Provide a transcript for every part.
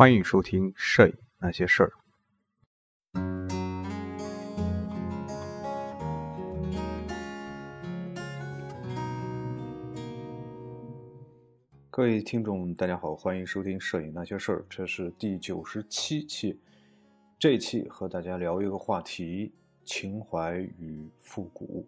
欢迎收听《摄影那些事儿》。各位听众，大家好，欢迎收听《摄影那些事儿》，这是第九十七期。这一期和大家聊一个话题：情怀与复古。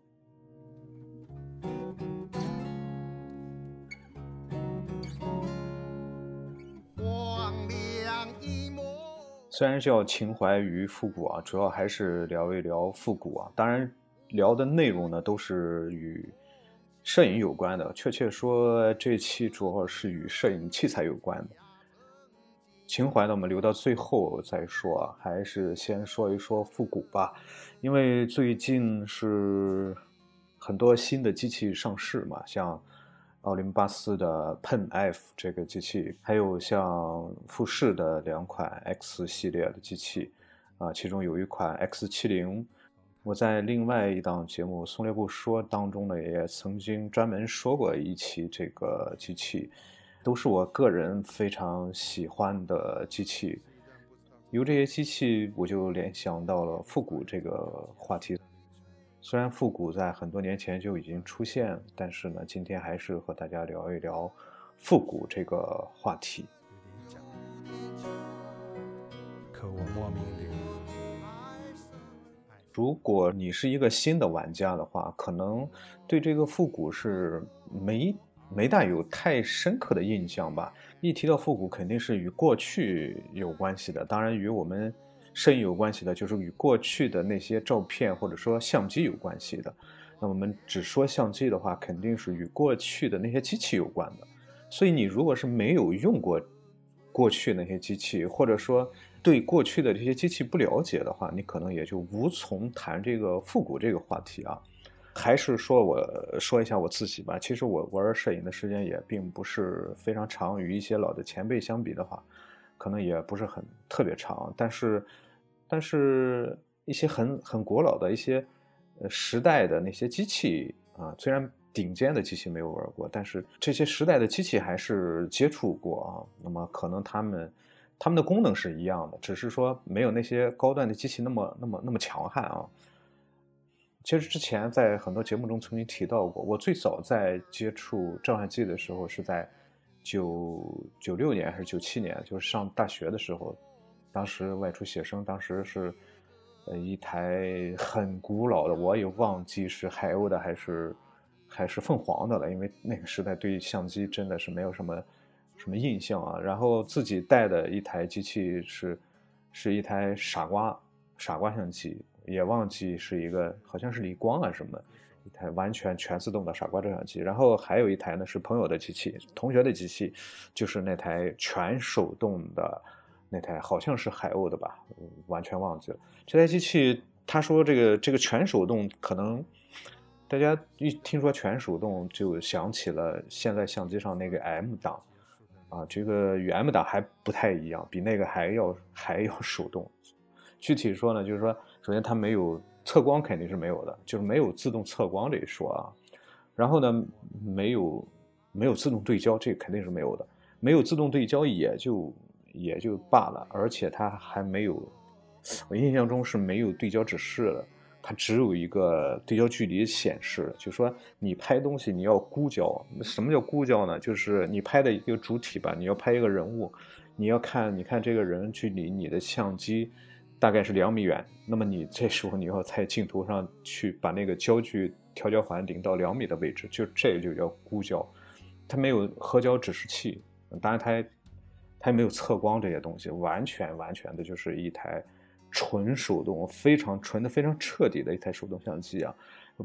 虽然叫情怀与复古啊，主要还是聊一聊复古啊。当然，聊的内容呢都是与摄影有关的。确切说，这期主要是与摄影器材有关的。情怀呢，我们留到最后再说，还是先说一说复古吧。因为最近是很多新的机器上市嘛，像。奥林巴斯的 Pen F 这个机器，还有像富士的两款 X 系列的机器，啊，其中有一款 X 七零，我在另外一档节目《松列不说》当中呢，也曾经专门说过一期这个机器，都是我个人非常喜欢的机器。由这些机器，我就联想到了复古这个话题。虽然复古在很多年前就已经出现，但是呢，今天还是和大家聊一聊复古这个话题。如果你是一个新的玩家的话，可能对这个复古是没没大有太深刻的印象吧。一提到复古，肯定是与过去有关系的，当然与我们。摄影有关系的，就是与过去的那些照片或者说相机有关系的。那我们只说相机的话，肯定是与过去的那些机器有关的。所以你如果是没有用过过去那些机器，或者说对过去的这些机器不了解的话，你可能也就无从谈这个复古这个话题啊。还是说我说一下我自己吧。其实我玩摄影的时间也并不是非常长，与一些老的前辈相比的话。可能也不是很特别长，但是，但是一些很很古老的一些呃时代的那些机器啊，虽然顶尖的机器没有玩过，但是这些时代的机器还是接触过啊。那么可能他们他们的功能是一样的，只是说没有那些高端的机器那么那么那么强悍啊。其实之前在很多节目中曾经提到过，我最早在接触照相机的时候是在。九九六年还是九七年，就是上大学的时候，当时外出写生，当时是，呃，一台很古老的，我也忘记是海鸥的还是还是凤凰的了，因为那个时代对相机真的是没有什么什么印象啊。然后自己带的一台机器是是一台傻瓜傻瓜相机，也忘记是一个好像是理光啊什么。一台完全全自动的傻瓜照相机，然后还有一台呢是朋友的机器，同学的机器，就是那台全手动的那台，好像是海鸥的吧，完全忘记了。这台机器，他说这个这个全手动，可能大家一听说全手动就想起了现在相机上那个 M 档啊，这个与 M 档还不太一样，比那个还要还要手动。具体说呢，就是说，首先它没有。测光肯定是没有的，就是没有自动测光这一说啊。然后呢，没有没有自动对焦，这肯定是没有的。没有自动对焦也就也就罢了，而且它还没有，我印象中是没有对焦指示的，它只有一个对焦距离显示。就说你拍东西你要估焦，什么叫估焦呢？就是你拍的一个主体吧，你要拍一个人物，你要看你看这个人距离你的相机。大概是两米远，那么你这时候你要在镜头上去把那个焦距调焦环顶到两米的位置，就这就叫估焦。它没有合焦指示器，当然它它也没有测光这些东西，完全完全的就是一台纯手动、非常纯的、非常彻底的一台手动相机啊，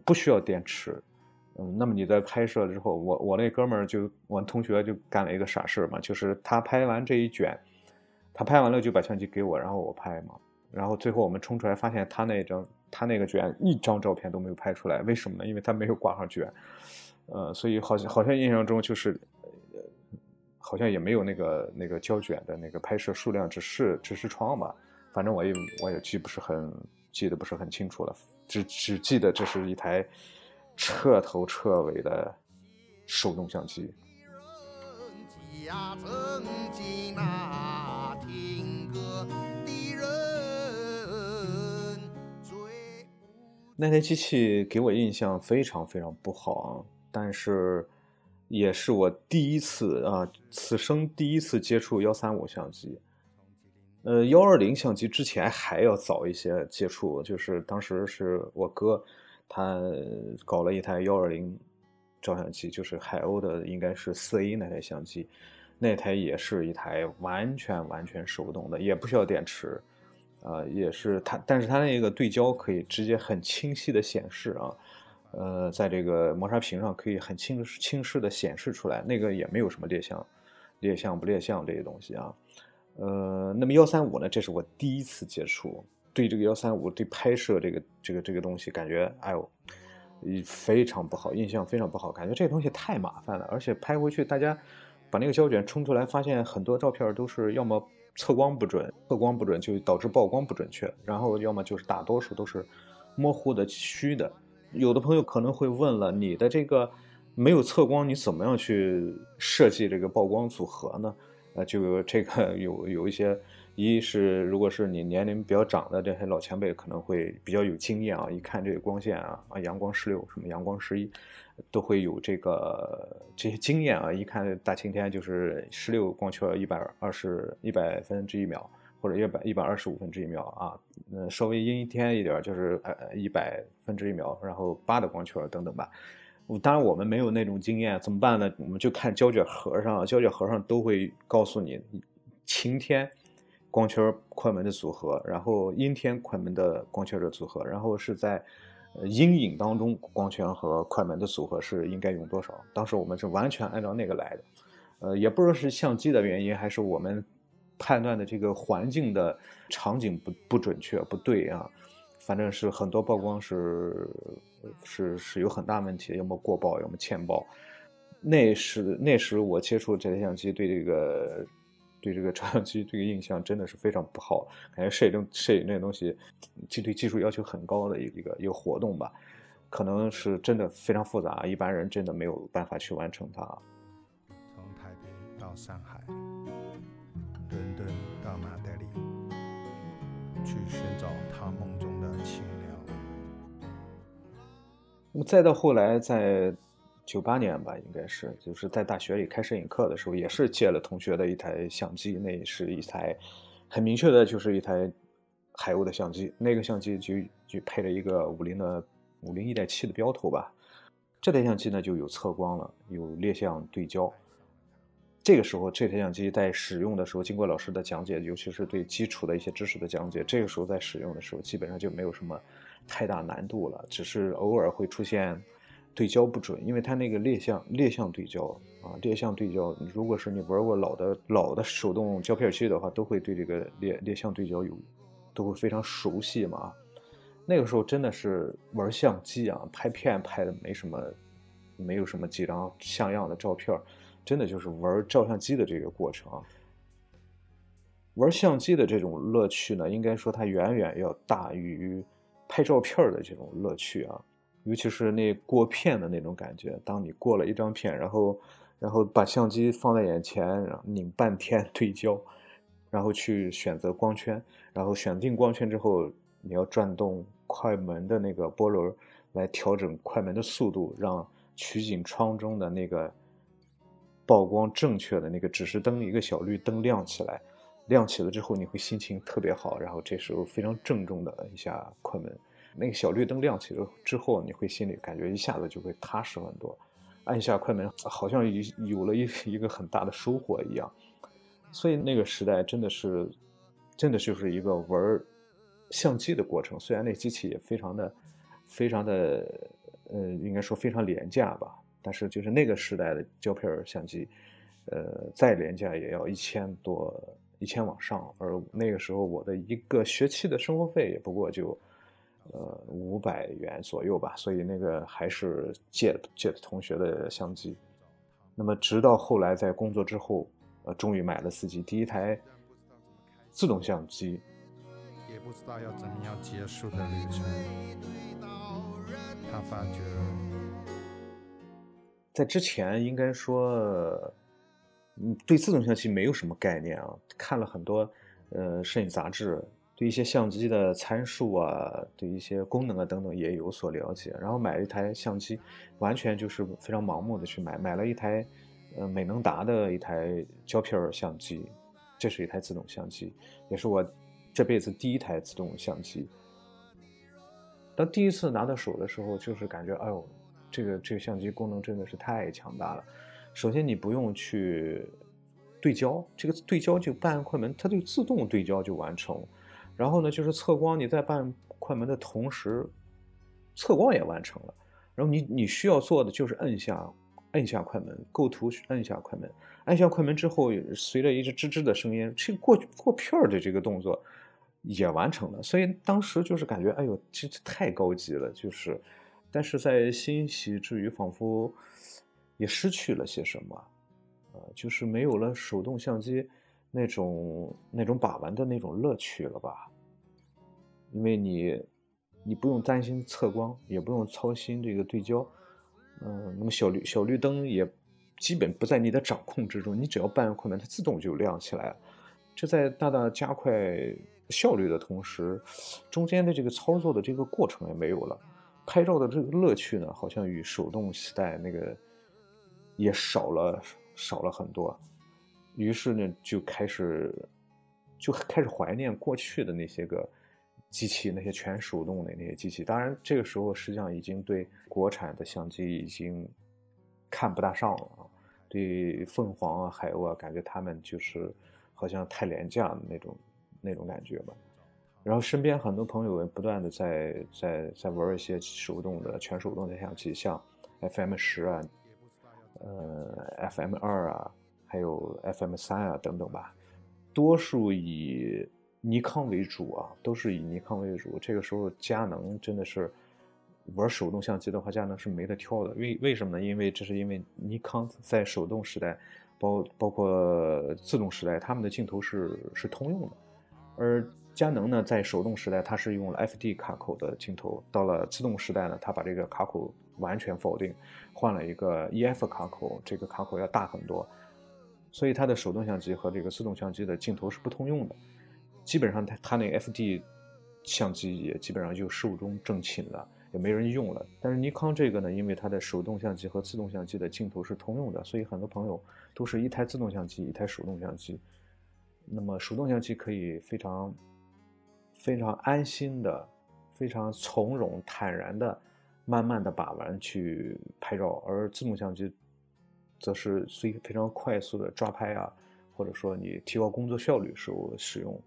不需要电池。嗯，那么你在拍摄之后，我我那哥们儿就我同学就干了一个傻事嘛，就是他拍完这一卷，他拍完了就把相机给我，然后我拍嘛。然后最后我们冲出来，发现他那张他那个卷一张照片都没有拍出来，为什么呢？因为他没有挂上卷，呃，所以好像好像印象中就是，好像也没有那个那个胶卷的那个拍摄数量，只是只是窗吧，反正我也我也记不是很，记得不是很清楚了，只只记得这是一台彻头彻尾的手动相机。那台机器给我印象非常非常不好啊，但是。也是我第一次啊，此生第一次接触幺三五相机。呃，幺二零相机之前还要早一些接触，就是当时是我哥他搞了一台幺二零照相机，就是海鸥的，应该是四 A 那台相机，那台也是一台完全完全手动的，也不需要电池。啊，也是它，但是它那个对焦可以直接很清晰的显示啊，呃，在这个磨砂屏上可以很清清晰的显示出来，那个也没有什么裂相，裂相不裂相这些东西啊，呃，那么幺三五呢，这是我第一次接触，对这个幺三五对拍摄这个这个这个东西感觉，哎呦，非常不好，印象非常不好，感觉这个东西太麻烦了，而且拍回去大家把那个胶卷冲出来，发现很多照片都是要么。测光不准，测光不准就导致曝光不准确，然后要么就是大多数都是模糊的、虚的。有的朋友可能会问了，你的这个没有测光，你怎么样去设计这个曝光组合呢？呃，就这个有有一些，一是如果是你年龄比较长的这些老前辈，可能会比较有经验啊，一看这个光线啊，啊阳光十六什么阳光十一。都会有这个这些经验啊！一看大晴天就是十六光圈一百二十一百分之一秒，或者一百一百二十五分之一秒啊。呃，稍微阴天一点就是呃一百分之一秒，然后八的光圈等等吧。当然我们没有那种经验，怎么办呢？我们就看胶卷盒上，胶卷盒上都会告诉你晴天光圈快门的组合，然后阴天快门的光圈的组合，然后是在。阴影当中，光圈和快门的组合是应该用多少？当时我们是完全按照那个来的，呃，也不知道是相机的原因，还是我们判断的这个环境的场景不不准确不对啊，反正是很多曝光是是是有很大问题，要么过曝，要么欠曝。那时那时我接触这台相机，对这个。对这个照相机这个印象真的是非常不好，感觉摄影摄影这东西，就对技术要求很高的一个一个活动吧，可能是真的非常复杂，一般人真的没有办法去完成它。从台北到上海，去寻找他梦中的清凉。那么再到后来，在。九八年吧，应该是就是在大学里开摄影课的时候，也是借了同学的一台相机，那是一台很明确的，就是一台海鸥的相机。那个相机就就配了一个五零的五零一点七的标头吧。这台相机呢就有测光了，有裂相对焦。这个时候这台相机在使用的时候，经过老师的讲解，尤其是对基础的一些知识的讲解，这个时候在使用的时候，基本上就没有什么太大难度了，只是偶尔会出现。对焦不准，因为它那个裂相裂相对焦啊，裂相对焦，如果是你玩过老的老的手动胶片机的话，都会对这个裂裂相对焦有，都会非常熟悉嘛。那个时候真的是玩相机啊，拍片拍的没什么，没有什么几张像样的照片，真的就是玩照相机的这个过程。玩相机的这种乐趣呢，应该说它远远要大于拍照片的这种乐趣啊。尤其是那过片的那种感觉，当你过了一张片，然后，然后把相机放在眼前，然后拧半天对焦，然后去选择光圈，然后选定光圈之后，你要转动快门的那个波轮来调整快门的速度，让取景窗中的那个曝光正确的那个指示灯一个小绿灯亮起来，亮起了之后你会心情特别好，然后这时候非常郑重的摁一下快门。那个小绿灯亮起了之后，你会心里感觉一下子就会踏实很多，按下快门好像有有了一 一个很大的收获一样。所以那个时代真的是，真的就是一个玩相机的过程。虽然那机器也非常的、非常的，呃，应该说非常廉价吧，但是就是那个时代的胶片相机，呃，再廉价也要一千多、一千往上。而那个时候我的一个学期的生活费也不过就。呃，五百元左右吧，所以那个还是借借的同学的相机。那么直到后来在工作之后，呃，终于买了自己第一台自动相机。也不知道要怎么样结束的旅程。他发觉，在之前应该说，嗯，对自动相机没有什么概念啊，看了很多呃摄影杂志。对一些相机的参数啊，对一些功能啊等等也有所了解。然后买了一台相机，完全就是非常盲目的去买，买了一台呃美能达的一台胶片相机，这是一台自动相机，也是我这辈子第一台自动相机。当第一次拿到手的时候，就是感觉，哎呦，这个这个相机功能真的是太强大了。首先，你不用去对焦，这个对焦就半快门，它就自动对焦就完成。然后呢，就是测光，你在半快门的同时，测光也完成了。然后你你需要做的就是摁下摁下快门，构图摁下快门，按下快门之后，随着一只吱吱的声音，这过过片儿的这个动作。也完成了，所以当时就是感觉，哎呦，这这太高级了，就是，但是在欣喜之余，仿佛也失去了些什么，呃，就是没有了手动相机那种那种把玩的那种乐趣了吧？因为你你不用担心测光，也不用操心这个对焦，嗯，那么小绿小绿灯也基本不在你的掌控之中，你只要半按快门，它自动就亮起来了，这在大大加快。效率的同时，中间的这个操作的这个过程也没有了，拍照的这个乐趣呢，好像与手动时代那个也少了少了很多。于是呢，就开始就开始怀念过去的那些个机器，那些全手动的那些机器。当然，这个时候实际上已经对国产的相机已经看不大上了啊，对凤凰啊、海鸥啊，感觉他们就是好像太廉价的那种。那种感觉吧，然后身边很多朋友也不断的在在在玩一些手动的全手动的相机，像 FM 十啊，呃 FM 二啊，还有 FM 三啊等等吧，多数以尼康为主啊，都是以尼康为主。这个时候佳能真的是玩手动相机的话，佳能是没得挑的。为为什么呢？因为这是因为尼康在手动时代，包包括自动时代，他们的镜头是是通用的。而佳能呢，在手动时代，它是用了 FD 卡口的镜头；到了自动时代呢，它把这个卡口完全否定，换了一个 EF 卡口，这个卡口要大很多。所以它的手动相机和这个自动相机的镜头是不通用的。基本上，它它那 FD 相机也基本上就寿终正寝了，也没人用了。但是尼康这个呢，因为它的手动相机和自动相机的镜头是通用的，所以很多朋友都是一台自动相机，一台手动相机。那么手动相机可以非常、非常安心的、非常从容坦然的、慢慢的把玩去拍照，而自动相机则是非非常快速的抓拍啊，或者说你提高工作效率时候使用。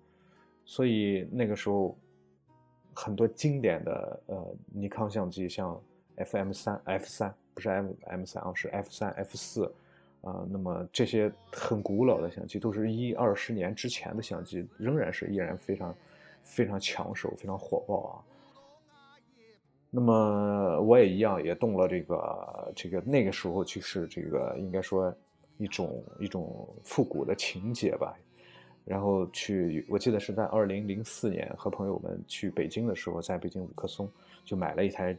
所以那个时候很多经典的呃尼康相机，像 F M 三、F 三不是 M M 三啊，是 F 三、F 四。啊，那么这些很古老的相机，都是一二十年之前的相机，仍然是依然非常非常抢手，非常火爆啊。那么我也一样，也动了这个这个那个时候就是这个应该说一种一种复古的情节吧。然后去，我记得是在二零零四年和朋友们去北京的时候，在北京五棵松就买了一台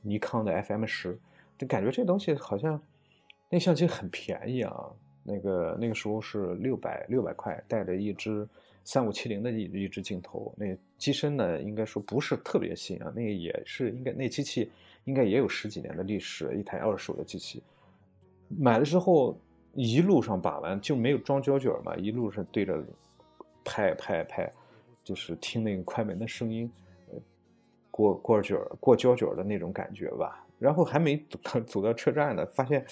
尼康的 FM 十，就感觉这东西好像。那相机很便宜啊，那个那个时候是六百六百块，带着一支三五七零的一一支镜头。那机身呢，应该说不是特别新啊，那个也是应该那机器应该也有十几年的历史，一台二手的机器。买了之后一路上把玩就没有装胶卷嘛，一路上对着拍拍拍，就是听那个快门的声音，过过卷过胶卷的那种感觉吧。然后还没走走到车站呢，发现。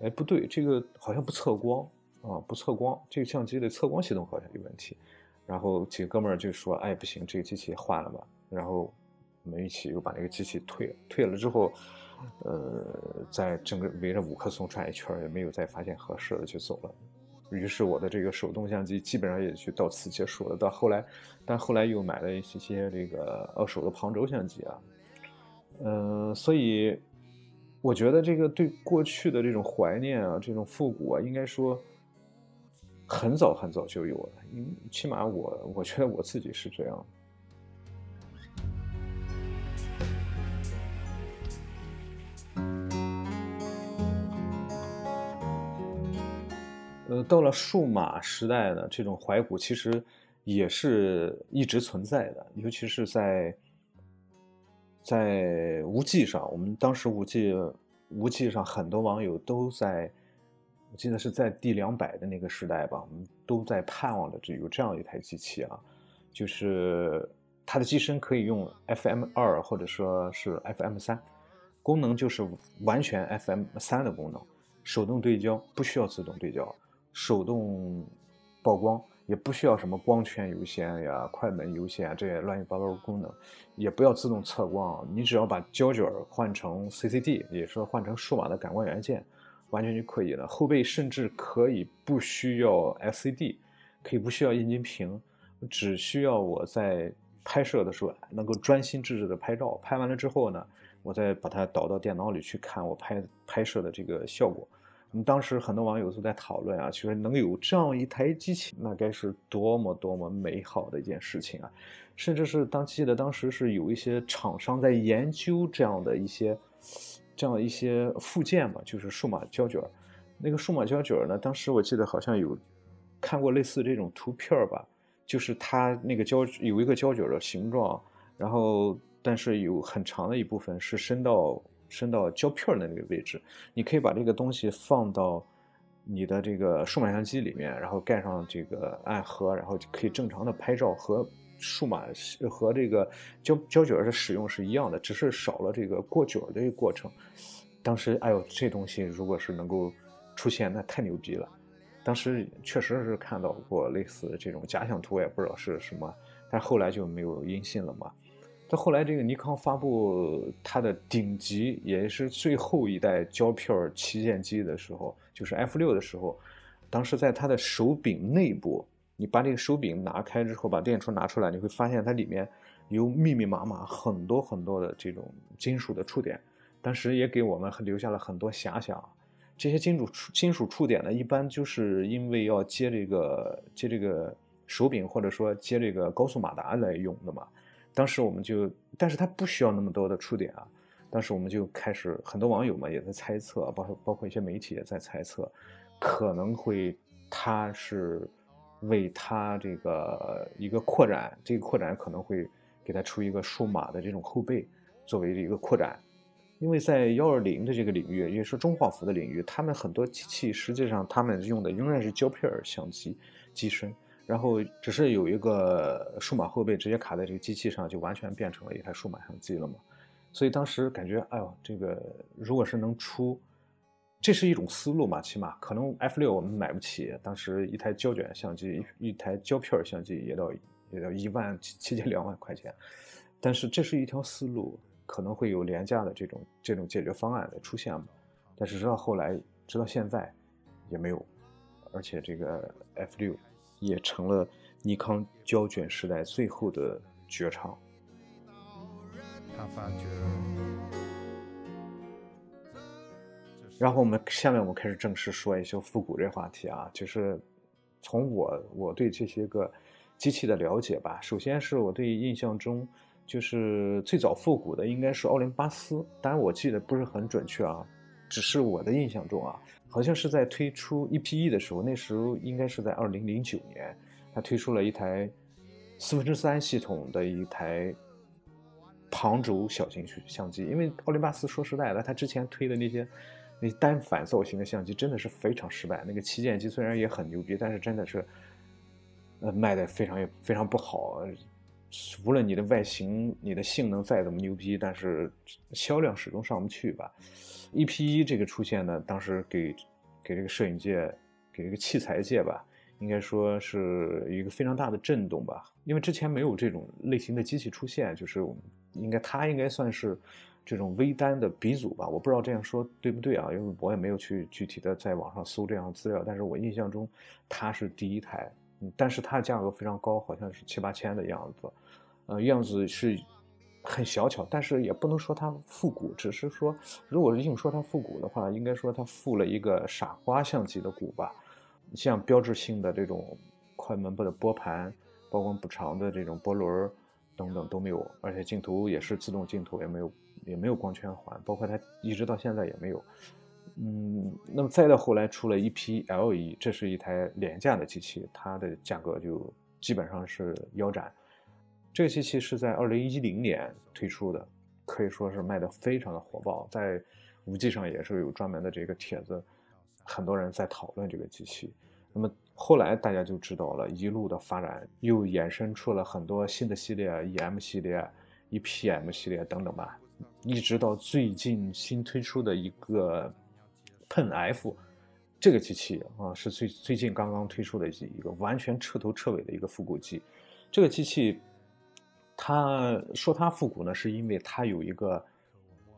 哎，不对，这个好像不测光啊，不测光，这个相机的测光系统好像有问题。然后几个哥们儿就说：“哎，不行，这个机器换了吧。”然后我们一起又把那个机器退了。退了之后，呃，在整个围着五棵松转一圈，也没有再发现合适的就走了。于是我的这个手动相机基本上也就到此结束了。到后来，但后来又买了一些这个二手的旁轴相机啊，嗯，所以。我觉得这个对过去的这种怀念啊，这种复古啊，应该说很早很早就有了。因起码我我觉得我自己是这样。呃，到了数码时代的这种怀古，其实也是一直存在的，尤其是在在无际上，我们当时无际无际上很多网友都在，我记得是在第两百的那个时代吧，我们都在盼望着有这样一台机器啊，就是它的机身可以用 FM 二或者说是 FM 三，功能就是完全 FM 三的功能，手动对焦不需要自动对焦，手动曝光。也不需要什么光圈优先呀、快门优先这些乱七八糟的功能，也不要自动测光，你只要把胶卷换成 CCD，也是换成数码的感光元件，完全就可以了。后背甚至可以不需要 LCD，可以不需要液晶屏，只需要我在拍摄的时候能够专心致志的拍照，拍完了之后呢，我再把它导到电脑里去看我拍拍摄的这个效果。嗯，当时很多网友都在讨论啊，其实能有这样一台机器，那该是多么多么美好的一件事情啊！甚至是当记得当时是有一些厂商在研究这样的一些这样一些附件嘛，就是数码胶卷。那个数码胶卷呢，当时我记得好像有看过类似这种图片吧，就是它那个胶有一个胶卷的形状，然后但是有很长的一部分是伸到。伸到胶片的那个位置，你可以把这个东西放到你的这个数码相机里面，然后盖上这个暗盒，然后就可以正常的拍照，和数码和这个胶胶卷的使用是一样的，只是少了这个过卷的一个过程。当时，哎呦，这东西如果是能够出现，那太牛逼了。当时确实是看到过类似的这种假想图，我也不知道是什么，但后来就没有音信了嘛。到后来，这个尼康发布它的顶级，也是最后一代胶片旗舰机的时候，就是 F 六的时候，当时在它的手柄内部，你把这个手柄拿开之后，把电池拿出来，你会发现它里面有密密麻麻很多很多的这种金属的触点，当时也给我们留下了很多遐想。这些金属触金属触点呢，一般就是因为要接这个接这个手柄，或者说接这个高速马达来用的嘛。当时我们就，但是它不需要那么多的触点啊。当时我们就开始，很多网友嘛也在猜测，包括包括一些媒体也在猜测，可能会它是为它这个一个扩展，这个扩展可能会给它出一个数码的这种后背作为一个扩展，因为在幺二零的这个领域，也是中画幅的领域，他们很多机器实际上他们用的仍然是胶片相机机身。然后只是有一个数码后背直接卡在这个机器上，就完全变成了一台数码相机了嘛。所以当时感觉，哎呦，这个如果是能出，这是一种思路嘛。起码可能 F 六我们买不起，当时一台胶卷相机，一台胶片相机也到也要一万七千两万块钱。但是这是一条思路，可能会有廉价的这种这种解决方案的出现嘛。但是直到后来，直到现在也没有，而且这个 F 六。也成了尼康胶卷时代最后的绝唱。他发觉，然后我们下面我们开始正式说一些复古这话题啊，就是从我我对这些个机器的了解吧。首先是我对印象中，就是最早复古的应该是奥林巴斯，当然我记得不是很准确啊，只是我的印象中啊。好像是在推出 EPE 的时候，那时候应该是在二零零九年，他推出了一台四分之三系统的一台旁轴小型相机。因为奥林巴斯说实在的，他之前推的那些那单反造型的相机真的是非常失败。那个旗舰机虽然也很牛逼，但是真的是呃卖的非常非常不好。无论你的外形、你的性能再怎么牛逼，但是销量始终上不去吧。E P 一这个出现呢，当时给给这个摄影界、给这个器材界吧，应该说是一个非常大的震动吧。因为之前没有这种类型的机器出现，就是应该它应该算是这种微单的鼻祖吧。我不知道这样说对不对啊？因为我也没有去具体的在网上搜这样的资料，但是我印象中它是第一台。嗯，但是它的价格非常高，好像是七八千的样子，呃，样子是很小巧，但是也不能说它复古，只是说，如果硬说它复古的话，应该说它复了一个傻瓜相机的古吧。像标志性的这种快门的拨盘、曝光补偿的这种波轮等等都没有，而且镜头也是自动镜头，也没有也没有光圈环，包括它一直到现在也没有。嗯，那么再到后来出了一批 L 一，这是一台廉价的机器，它的价格就基本上是腰斩。这个机器是在二零一零年推出的，可以说是卖的非常的火爆，在五 G 上也是有专门的这个帖子，很多人在讨论这个机器。那么后来大家就知道了，一路的发展又衍生出了很多新的系列，EM 系列、EPM 系列等等吧，一直到最近新推出的一个 Pen F。这个机器啊，是最最近刚刚推出的一个完全彻头彻尾的一个复古机。这个机器，它说它复古呢，是因为它有一个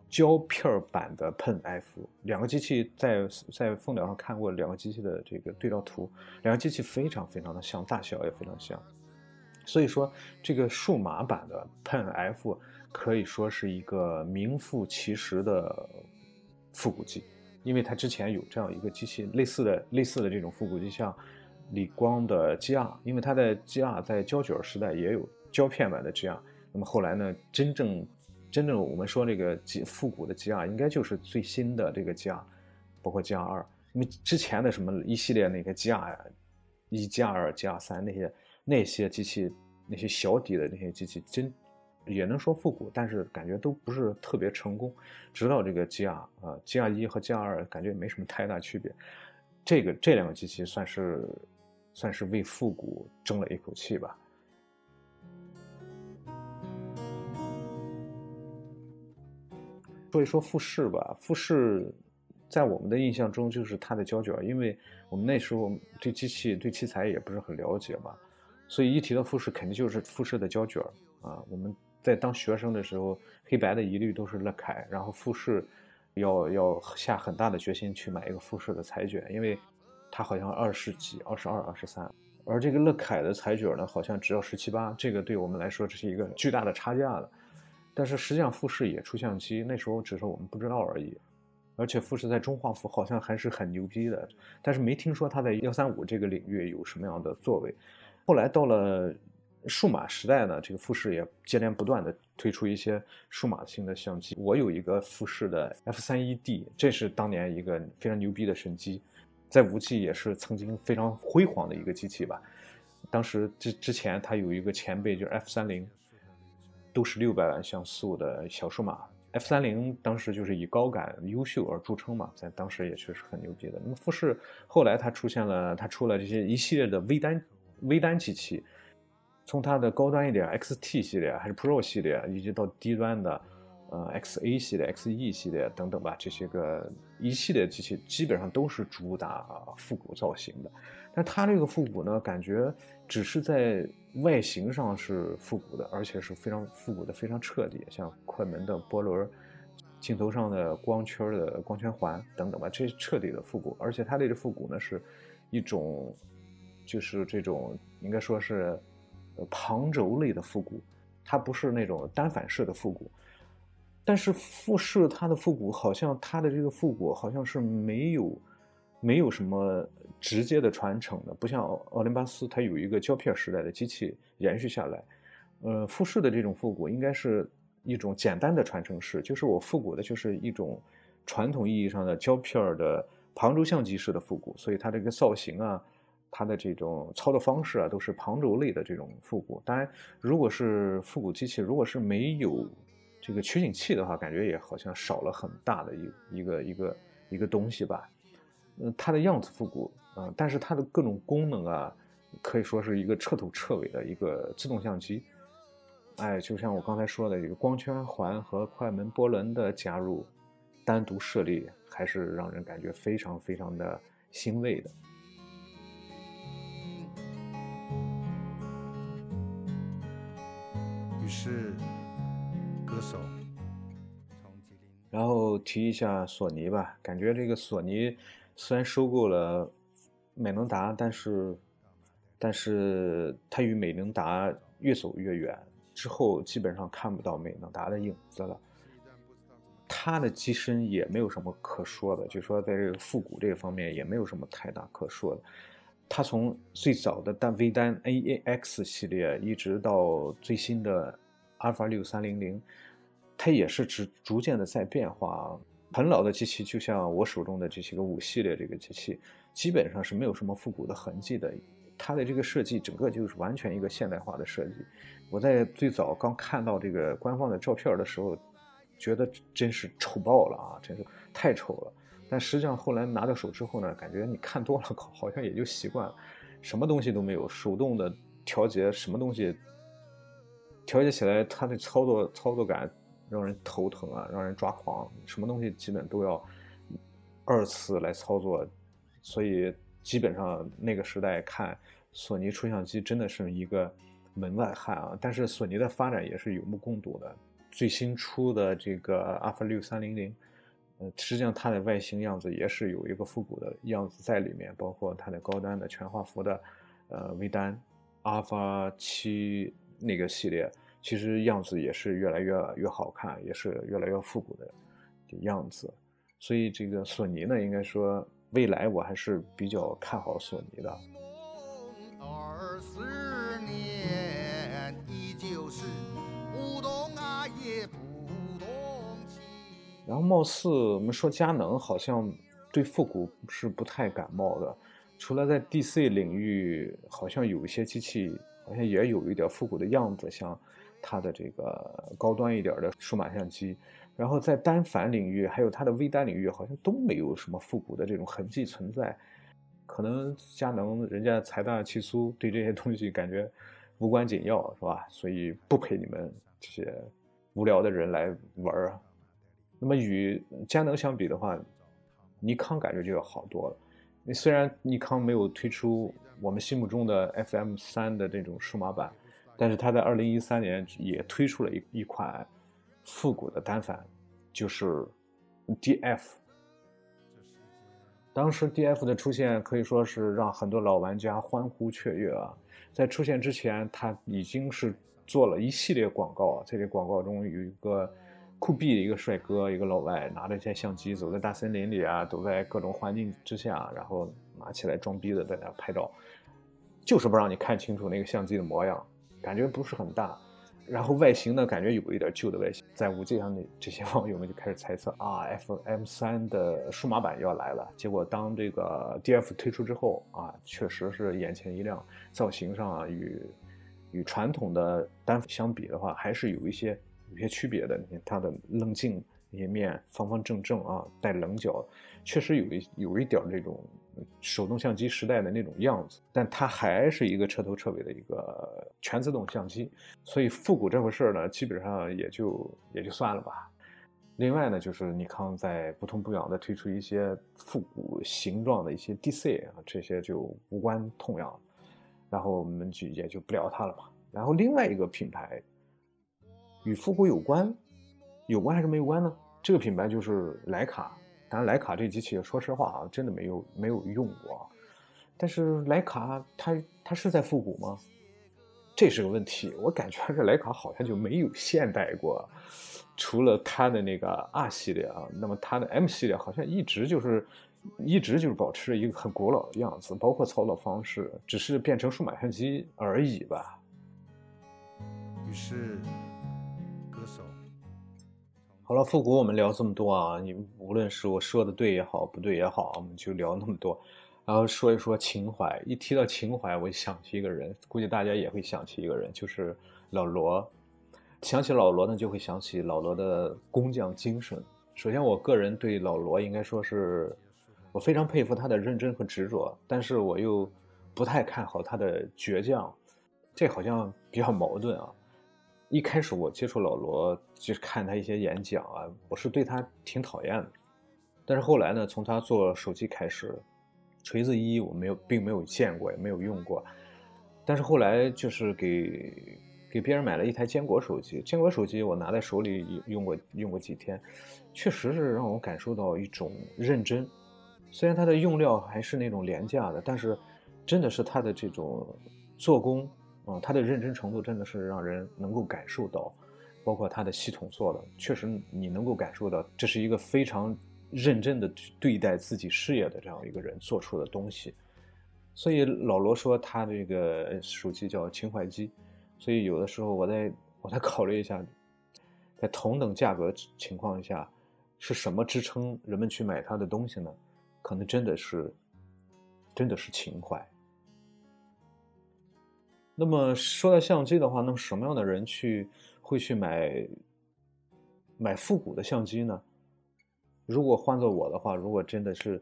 胶片版的 Pen F。两个机器在在蜂鸟上看过两个机器的这个对照图，两个机器非常非常的像，大小也非常像。所以说，这个数码版的 Pen F 可以说是一个名副其实的复古机。因为它之前有这样一个机器，类似的类似的这种复古机，像理光的 GR，因为它的 GR 在胶卷时代也有胶片版的 GR。那么后来呢，真正真正我们说这个复古的 GR，应该就是最新的这个 GR，包括 GR 二。因为之前的什么一系列那个 GR 一、GR 二、GR 三那些那些机器，那些小底的那些机器，真。也能说复古，但是感觉都不是特别成功。直到这个 GR 啊，GR 一和 GR 二感觉没什么太大区别。这个这两个机器算是算是为复古争了一口气吧。说一说富士吧，富士在我们的印象中就是它的胶卷，因为我们那时候对机器对器材也不是很了解嘛，所以一提到富士，肯定就是富士的胶卷啊，我们。在当学生的时候，黑白的一律都是乐凯，然后富士要要下很大的决心去买一个富士的彩卷，因为它好像二十几、二十二、二十三，而这个乐凯的彩卷呢，好像只要十七八，这个对我们来说这是一个巨大的差价了。但是实际上富士也出相机，那时候只是我们不知道而已。而且富士在中画幅好像还是很牛逼的，但是没听说它在幺三五这个领域有什么样的作为。后来到了。数码时代呢，这个富士也接连不断的推出一些数码性的相机。我有一个富士的 F 三一 D，这是当年一个非常牛逼的神机，在无记也是曾经非常辉煌的一个机器吧。当时之之前，它有一个前辈就是 F 三零，都是六百万像素的小数码。F 三零当时就是以高感、优秀而著称嘛，在当时也确实很牛逼的。那么富士后来它出现了，它出了这些一系列的微单微单机器。从它的高端一点 XT 系列还是 Pro 系列，以及到低端的，呃 XA 系列、XE 系列等等吧，这些个一系列机器基本上都是主打复古造型的。但它这个复古呢，感觉只是在外形上是复古的，而且是非常复古的，非常彻底。像快门的波轮、镜头上的光圈的光圈环等等吧，这彻底的复古。而且它这个复古呢，是一种，就是这种应该说是。旁轴类的复古，它不是那种单反式的复古，但是富士它的复古好像它的这个复古好像是没有没有什么直接的传承的，不像奥林巴斯它有一个胶片时代的机器延续下来，呃，富士的这种复古应该是一种简单的传承式，就是我复古的就是一种传统意义上的胶片的旁轴相机式的复古，所以它这个造型啊。它的这种操作方式啊，都是旁轴类的这种复古。当然，如果是复古机器，如果是没有这个取景器的话，感觉也好像少了很大的一一个一个一个东西吧。嗯，它的样子复古，嗯，但是它的各种功能啊，可以说是一个彻头彻尾的一个自动相机。哎，就像我刚才说的，一个光圈环和快门波轮的加入，单独设立，还是让人感觉非常非常的欣慰的。是歌手。然后提一下索尼吧，感觉这个索尼虽然收购了美能达，但是但是它与美能达越走越远，之后基本上看不到美能达的影子了。它的机身也没有什么可说的，就说在这个复古这方面也没有什么太大可说的。它从最早的单微单 AAX 系列，一直到最新的阿尔法六三零零，它也是逐逐渐的在变化。很老的机器，就像我手中的这些个五系列这个机器，基本上是没有什么复古的痕迹的。它的这个设计整个就是完全一个现代化的设计。我在最早刚看到这个官方的照片的时候，觉得真是丑爆了啊，真是太丑了。但实际上后来拿到手之后呢，感觉你看多了，好像也就习惯了。什么东西都没有，手动的调节，什么东西调节起来，它的操作操作感让人头疼啊，让人抓狂。什么东西基本都要二次来操作，所以基本上那个时代看索尼出相机真的是一个门外汉啊。但是索尼的发展也是有目共睹的，最新出的这个阿法六三零零。呃，实际上它的外形样子也是有一个复古的样子在里面，包括它的高端的全画幅的，呃，微单，，Alpha 七那个系列，其实样子也是越来越越好看，也是越来越复古的样子。所以这个索尼呢，应该说未来我还是比较看好索尼的。然后，貌似我们说佳能好像对复古是不太感冒的，除了在 DC 领域，好像有一些机器好像也有一点复古的样子，像它的这个高端一点的数码相机。然后在单反领域，还有它的微单领域，好像都没有什么复古的这种痕迹存在。可能佳能人家财大气粗，对这些东西感觉无关紧要，是吧？所以不陪你们这些无聊的人来玩啊。那么与佳能相比的话，尼康感觉就要好多了。虽然尼康没有推出我们心目中的 FM 三的这种数码版，但是它在二零一三年也推出了一一款复古的单反，就是 DF。当时 DF 的出现可以说是让很多老玩家欢呼雀跃啊！在出现之前，它已经是做了一系列广告，在这广告中有一个。酷毙的一个帅哥，一个老外拿着一些相机走在大森林里啊，走在各种环境之下，然后拿起来装逼的在那拍照，就是不让你看清楚那个相机的模样，感觉不是很大。然后外形呢，感觉有一点旧的外形。在五 G 上的这些网友们就开始猜测啊，FM 三的数码版要来了。结果当这个 DF 推出之后啊，确实是眼前一亮，造型上啊与与传统的单反相比的话，还是有一些。有些区别的，你看它的棱镜一面方方正正啊，带棱角，确实有一有一点这种手动相机时代的那种样子，但它还是一个彻头彻尾的一个全自动相机，所以复古这回事儿呢，基本上也就也就算了吧。另外呢，就是尼康在不痛不痒的推出一些复古形状的一些 DC 啊，这些就无关痛痒，然后我们就也就不聊它了嘛。然后另外一个品牌。与复古有关，有关还是没有关呢？这个品牌就是徕卡。当然，徕卡这机器，说实话啊，真的没有没有用过。但是徕卡它它是在复古吗？这是个问题。我感觉这徕卡好像就没有现代过，除了它的那个 R 系列啊，那么它的 M 系列好像一直就是一直就是保持着一个很古老的样子，包括操作方式，只是变成数码相机而已吧。于是。好了，复古我们聊这么多啊，你无论是我说的对也好，不对也好，我们就聊那么多，然后说一说情怀。一提到情怀，我就想起一个人，估计大家也会想起一个人，就是老罗。想起老罗呢，就会想起老罗的工匠精神。首先，我个人对老罗应该说是我非常佩服他的认真和执着，但是我又不太看好他的倔强，这好像比较矛盾啊。一开始我接触老罗，就是看他一些演讲啊，我是对他挺讨厌的。但是后来呢，从他做手机开始，锤子一我没有，并没有见过，也没有用过。但是后来就是给给别人买了一台坚果手机，坚果手机我拿在手里用过，用过几天，确实是让我感受到一种认真。虽然它的用料还是那种廉价的，但是真的是它的这种做工。啊，他的认真程度真的是让人能够感受到，包括他的系统做的，确实你能够感受到，这是一个非常认真的对待自己事业的这样一个人做出的东西。所以老罗说他这个手机叫情怀机，所以有的时候我在我在考虑一下，在同等价格情况下，是什么支撑人们去买他的东西呢？可能真的是，真的是情怀。那么说到相机的话，那么什么样的人去会去买买复古的相机呢？如果换做我的话，如果真的是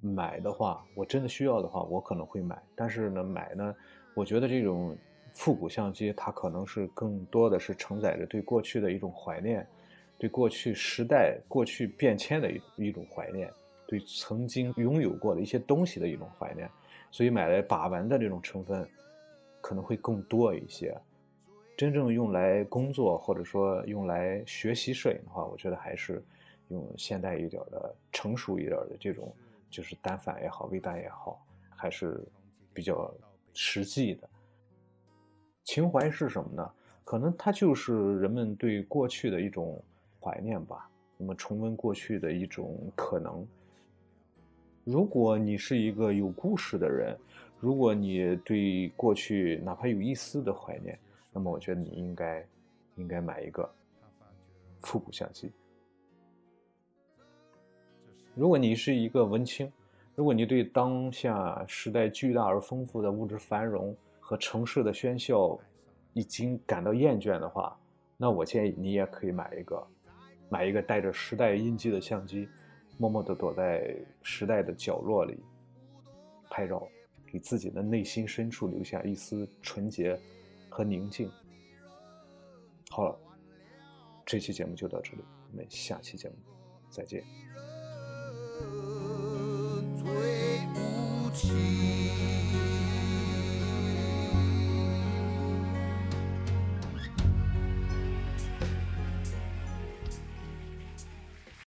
买的话，我真的需要的话，我可能会买。但是呢，买呢，我觉得这种复古相机，它可能是更多的是承载着对过去的一种怀念，对过去时代、过去变迁的一一种怀念，对曾经拥有过的一些东西的一种怀念。所以买来把玩的这种成分。可能会更多一些，真正用来工作或者说用来学习摄影的话，我觉得还是用现代一点的、成熟一点的这种，就是单反也好、微单也好，还是比较实际的。情怀是什么呢？可能它就是人们对过去的一种怀念吧。那么重温过去的一种可能。如果你是一个有故事的人。如果你对过去哪怕有一丝的怀念，那么我觉得你应该应该买一个复古相机。如果你是一个文青，如果你对当下时代巨大而丰富的物质繁荣和城市的喧嚣已经感到厌倦的话，那我建议你也可以买一个买一个带着时代印记的相机，默默地躲在时代的角落里拍照。给自己的内心深处留下一丝纯洁和宁静。好了，这期节目就到这里，我们下期节目再见。最无情。